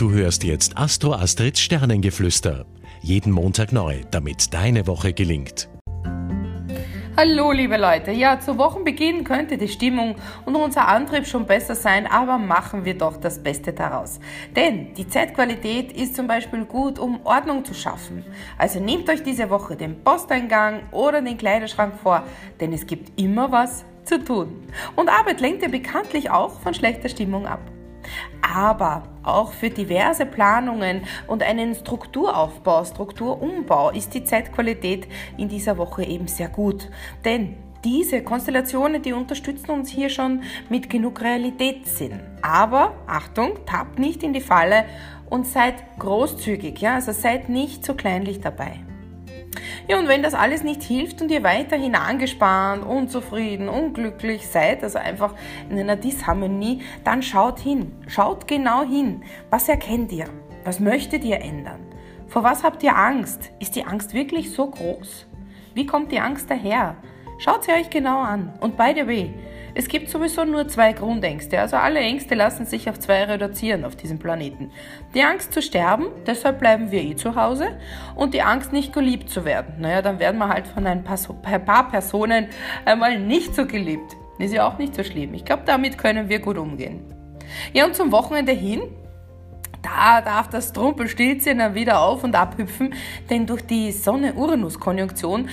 Du hörst jetzt Astro Astrids Sternengeflüster. Jeden Montag neu, damit deine Woche gelingt. Hallo liebe Leute, ja, zu Wochenbeginn könnte die Stimmung und unser Antrieb schon besser sein, aber machen wir doch das Beste daraus. Denn die Zeitqualität ist zum Beispiel gut, um Ordnung zu schaffen. Also nehmt euch diese Woche den Posteingang oder den Kleiderschrank vor, denn es gibt immer was zu tun. Und Arbeit lenkt ja bekanntlich auch von schlechter Stimmung ab. Aber auch für diverse Planungen und einen Strukturaufbau, Strukturumbau ist die Zeitqualität in dieser Woche eben sehr gut. Denn diese Konstellationen, die unterstützen uns hier schon mit genug Realitätssinn. Aber Achtung, tappt nicht in die Falle und seid großzügig, ja, also seid nicht so kleinlich dabei. Ja, und wenn das alles nicht hilft und ihr weiterhin angespannt, unzufrieden, unglücklich seid, also einfach in einer Disharmonie, dann schaut hin. Schaut genau hin. Was erkennt ihr? Was möchtet ihr ändern? Vor was habt ihr Angst? Ist die Angst wirklich so groß? Wie kommt die Angst daher? Schaut sie euch genau an. Und by the way, es gibt sowieso nur zwei Grundängste, also alle Ängste lassen sich auf zwei reduzieren auf diesem Planeten. Die Angst zu sterben, deshalb bleiben wir eh zu Hause, und die Angst nicht geliebt zu werden. Naja, dann werden wir halt von ein paar Personen einmal nicht so geliebt. Ist ja auch nicht so schlimm. Ich glaube, damit können wir gut umgehen. Ja, und zum Wochenende hin, da darf das Trumpelstilzchen dann wieder auf und abhüpfen, denn durch die Sonne-Uranus-Konjunktion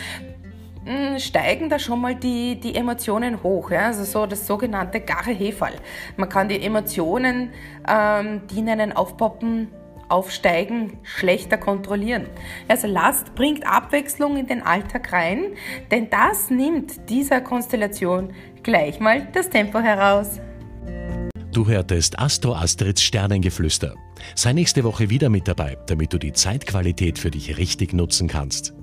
steigen da schon mal die, die Emotionen hoch. Ja? Also so das sogenannte gare Hefall. Man kann die Emotionen, ähm, die in einen aufpoppen, aufsteigen, schlechter kontrollieren. Also Last bringt Abwechslung in den Alltag rein, denn das nimmt dieser Konstellation gleich mal das Tempo heraus. Du hörtest Astro Astrids Sternengeflüster. Sei nächste Woche wieder mit dabei, damit du die Zeitqualität für dich richtig nutzen kannst.